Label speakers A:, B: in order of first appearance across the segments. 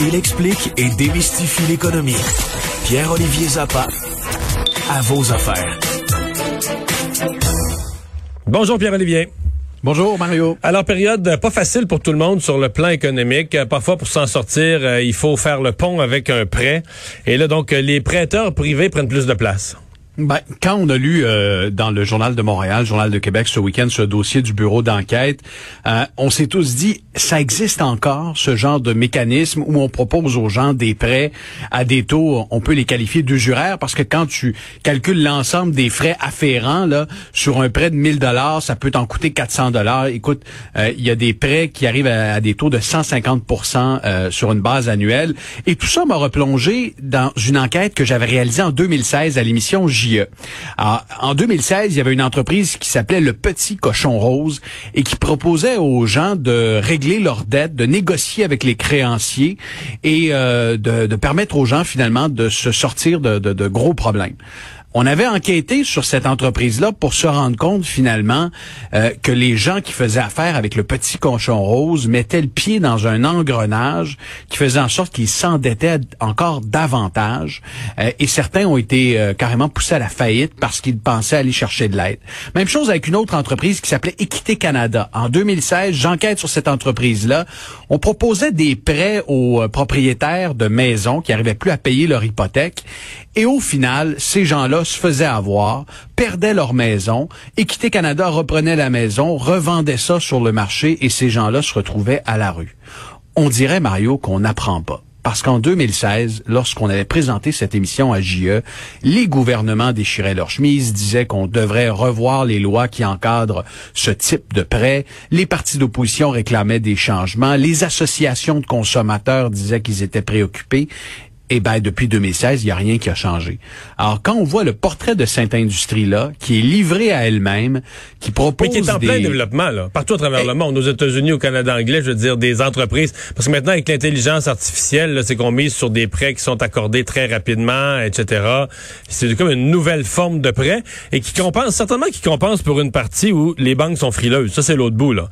A: Il explique et démystifie l'économie. Pierre-Olivier Zappa, à vos affaires.
B: Bonjour Pierre-Olivier.
C: Bonjour Mario.
B: Alors période pas facile pour tout le monde sur le plan économique. Parfois pour s'en sortir, euh, il faut faire le pont avec un prêt. Et là donc les prêteurs privés prennent plus de place.
C: Ben, quand on a lu euh, dans le Journal de Montréal, Journal de Québec ce week-end ce dossier du bureau d'enquête, euh, on s'est tous dit, ça existe encore ce genre de mécanisme où on propose aux gens des prêts à des taux, on peut les qualifier d'usuraires parce que quand tu calcules l'ensemble des frais afférents là sur un prêt de 1000 dollars, ça peut t'en coûter 400 dollars. Écoute, euh, il y a des prêts qui arrivent à, des taux de 150% sur une base annuelle et tout ça m'a replongé dans une enquête que j'avais réalisée en 2016 à l'émission J en 2016, il y avait une entreprise qui s'appelait Le Petit Cochon Rose et qui proposait aux gens de régler leurs dettes, de négocier avec les créanciers et euh, de, permettre aux gens finalement de se sortir de gros problèmes. On avait enquêté sur cette entreprise-là pour se rendre compte finalement euh, que les gens qui faisaient affaire avec le petit cochon rose mettaient le pied dans un engrenage qui faisait en sorte qu'ils s'endettaient encore davantage euh, et certains ont été euh, carrément poussés à la faillite parce qu'ils pensaient aller chercher de l'aide. Même chose avec une autre entreprise qui s'appelait Équité Canada. En 2016, j'enquête sur cette entreprise-là. On proposait des prêts aux propriétaires de maisons qui n'arrivaient plus à payer leur hypothèque et au final, ces gens-là se faisaient avoir, perdaient leur maison, Équité Canada reprenait la maison, revendait ça sur le marché et ces gens-là se retrouvaient à la rue. On dirait, Mario, qu'on n'apprend pas. Parce qu'en 2016, lorsqu'on avait présenté cette émission à JE, les gouvernements déchiraient leurs chemises, disaient qu'on devrait revoir les lois qui encadrent ce type de prêt. Les partis d'opposition réclamaient des changements. Les associations de consommateurs disaient qu'ils étaient préoccupés. Eh ben, depuis 2016, il n'y a rien qui a changé. Alors, quand on voit le portrait de cette industrie-là, qui est livrée à elle-même, qui propose
B: Mais qui est en plein développement, là, partout à travers le monde, aux États-Unis, au Canada anglais, je veux dire, des entreprises. Parce que maintenant, avec l'intelligence artificielle, c'est qu'on mise sur des prêts qui sont accordés très rapidement, etc. C'est comme une nouvelle forme de prêt et qui compense, certainement qui compense pour une partie où les banques sont frileuses. Ça, c'est l'autre bout, là.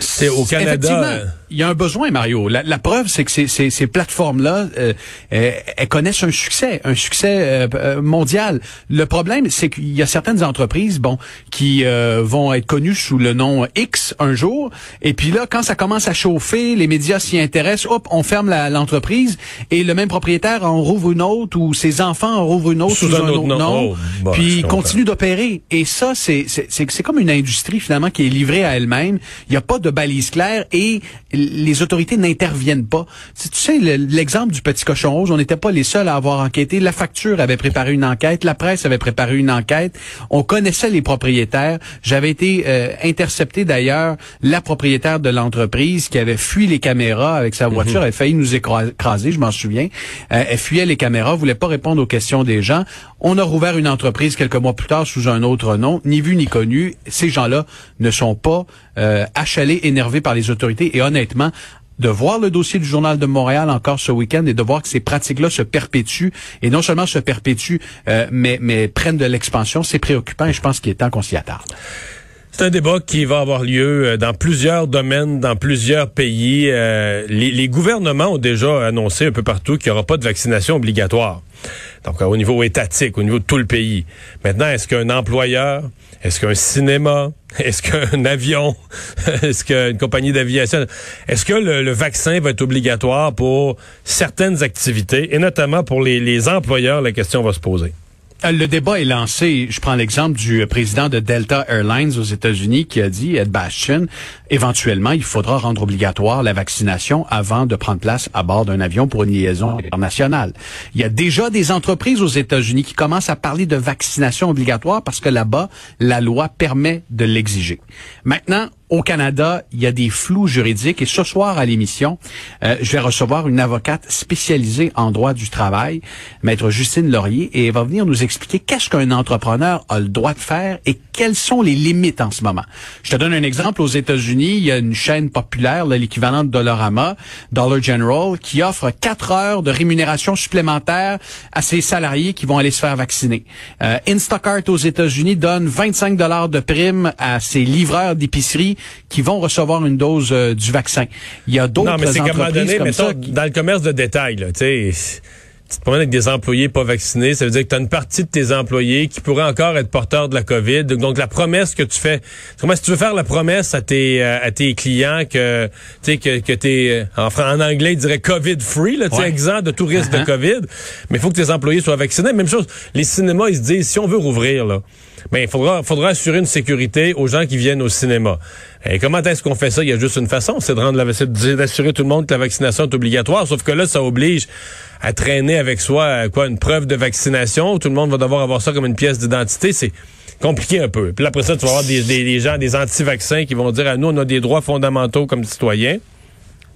B: C'est au Canada
C: il y a un besoin, Mario. La, preuve, c'est que ces, ces, ces plateformes-là, euh, euh, elles connaissent un succès, un succès euh, mondial. Le problème, c'est qu'il y a certaines entreprises, bon, qui vont être connues sous le nom X un jour, et puis là, quand ça commence à chauffer, les médias s'y intéressent, hop, on ferme l'entreprise, et le même propriétaire en rouvre une autre, ou ses enfants en rouvrent une autre sous, un, autre nom, oh, puis continue d'opérer. Et ça, c'est c'est comme une industrie finalement qui est livrée à elle-même. Il n'y a pas de balise claire et les autorités n'interviennent pas. Tu sais, l'exemple du petit cochon rose, on n'était pas les seuls à avoir enquêté. La facture avait préparé une enquête, la presse avait préparé une enquête. On connaissait les propriétaires. J'avais été euh, intercepté d'ailleurs la propriétaire de l'entreprise qui avait fui les caméras avec sa voiture. Mhm. Elle a failli nous écraser, je m'en souviens. Euh, elle fuyait les caméras, voulait pas répondre aux questions des gens. On a rouvert une entreprise quelques mois plus tard sous un autre nom, ni vu ni connu. Ces gens-là ne sont pas euh, achalés, énervés par les autorités. Et honnêtement, de voir le dossier du Journal de Montréal encore ce week-end et de voir que ces pratiques-là se perpétuent et non seulement se perpétuent, euh, mais, mais prennent de l'expansion, c'est préoccupant et je pense qu'il est temps qu'on s'y attarde.
B: C'est un débat qui va avoir lieu euh, dans plusieurs domaines, dans plusieurs pays. Euh, les, les, gouvernements ont déjà annoncé un peu partout qu'il n'y aura pas de vaccination obligatoire. Donc, au niveau étatique, au niveau de tout le pays. Maintenant, est-ce qu'un employeur, est-ce qu'un cinéma, est-ce qu'un avion, est-ce qu'une compagnie d'aviation, est-ce que le, vaccin va être obligatoire pour certaines activités et notamment pour les, employeurs, la question va se poser.
C: Euh, le débat est lancé. Je prends l'exemple du président de Delta Airlines aux États-Unis qui a dit, Ed Bastian, éventuellement, il faudra rendre obligatoire la vaccination avant de prendre place à bord d'un avion pour une liaison internationale. Il y a déjà des entreprises aux États-Unis qui commencent à parler de vaccination obligatoire parce que là-bas, la loi permet de l'exiger. Maintenant, au Canada, il y a des flous juridiques et ce soir à l'émission, euh, je vais recevoir une avocate spécialisée en droit du travail, maître Justine Laurier, et elle va venir nous expliquer qu'est-ce qu'un entrepreneur a le droit de faire et quelles sont les limites en ce moment. Je te donne un exemple. Aux États-Unis, il y a une chaîne populaire, l'équivalent de Dollarama, Dollar General, qui offre quatre heures de rémunération supplémentaire à ses salariés qui vont aller se faire vacciner. Euh, Instacart aux États-Unis donne 25 dollars de prime à ses livreurs d'épicerie qui vont recevoir une dose euh, du vaccin. Il y a d'autres entreprises comme ça
B: dans le commerce de détail, tu sais tu te promènes avec des employés pas vaccinés, ça veut dire que tu as une partie de tes employés qui pourraient encore être porteurs de la COVID. Donc la promesse que tu fais, comment si tu veux faire la promesse à tes euh, à tes clients que tu sais que que t'es euh, en, en anglais ils diraient COVID free là, tu sais exempt de tout risque de uh-huh. COVID, mais il faut que tes employés soient vaccinés. Même chose, les cinémas ils se disent si on veut rouvrir là, ben il faudra faudra assurer une sécurité aux gens qui viennent au cinéma. Et comment est-ce qu'on fait ça? Il y a juste une façon, c'est de rendre la d'assurer tout le monde que la vaccination est obligatoire, sauf que là ça oblige à traîner avec soi quoi une preuve de vaccination. Tout le monde va devoir avoir ça comme une pièce d'identité. C'est compliqué un peu. Puis après ça, tu vas avoir des, des gens, des anti-vaccins qui vont dire à nous, on a des droits fondamentaux comme citoyens.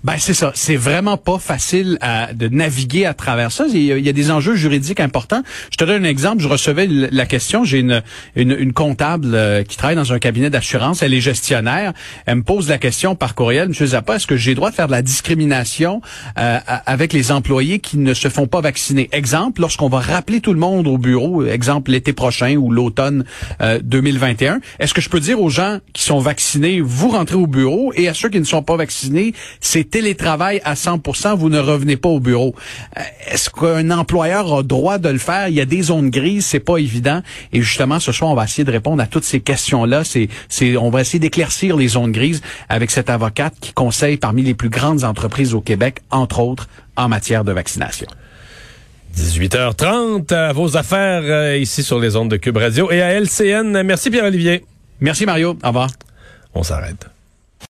C: Ben c'est ça, c'est vraiment pas facile à, de naviguer à travers ça. Il y, a, des enjeux juridiques importants. Je te donne un exemple. Je recevais la question. J'ai une, une, comptable euh, qui travaille dans un cabinet d'assurance. Elle est gestionnaire. Elle me pose la question par courriel, Monsieur Zappa, est-ce que j'ai droit de faire de la discrimination euh, avec les employés qui ne se font pas vacciner? Exemple, lorsqu'on va rappeler tout le monde au bureau, exemple l'été prochain ou l'automne 2021, euh, est-ce que je peux dire aux gens qui sont vaccinés, vous rentrez au bureau, et à ceux qui ne sont pas vaccinés, c'est télétravail à 100%, vous ne revenez pas au bureau. Euh, est-ce qu'un employeur a droit de le faire? Il y a des zones grises, c'est pas évident. Et justement, ce soir, on va essayer de répondre à toutes ces questions-là. C'est, c'est, on va essayer d'éclaircir les zones grises avec cette avocate qui conseille parmi les plus grandes entreprises au Québec, entre autres, en matière de vaccination.
B: 18h30 à vos affaires euh, ici sur les ondes de Cube Radio et à LCN. Merci Pierre-Olivier.
C: Merci Mario. Au revoir.
B: On s'arrête.